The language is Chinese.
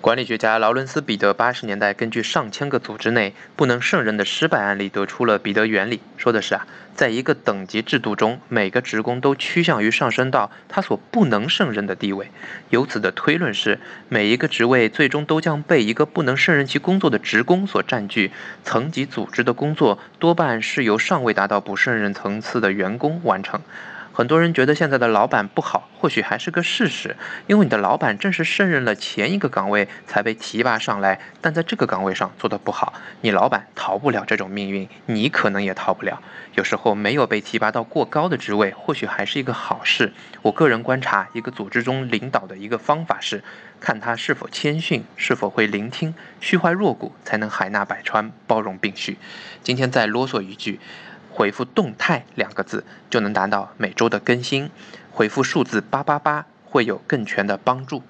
管理学家劳伦斯·彼得八十年代根据上千个组织内不能胜任的失败案例得出了彼得原理，说的是啊，在一个等级制度中，每个职工都趋向于上升到他所不能胜任的地位。由此的推论是，每一个职位最终都将被一个不能胜任其工作的职工所占据。层级组织的工作多半是由尚未达到不胜任层次的员工完成。很多人觉得现在的老板不好，或许还是个事实，因为你的老板正是胜任了前一个岗位才被提拔上来，但在这个岗位上做得不好，你老板逃不了这种命运，你可能也逃不了。有时候没有被提拔到过高的职位，或许还是一个好事。我个人观察一个组织中领导的一个方法是，看他是否谦逊，是否会聆听，虚怀若谷，才能海纳百川，包容并蓄。今天再啰嗦一句。回复“动态”两个字就能达到每周的更新，回复数字八八八会有更全的帮助。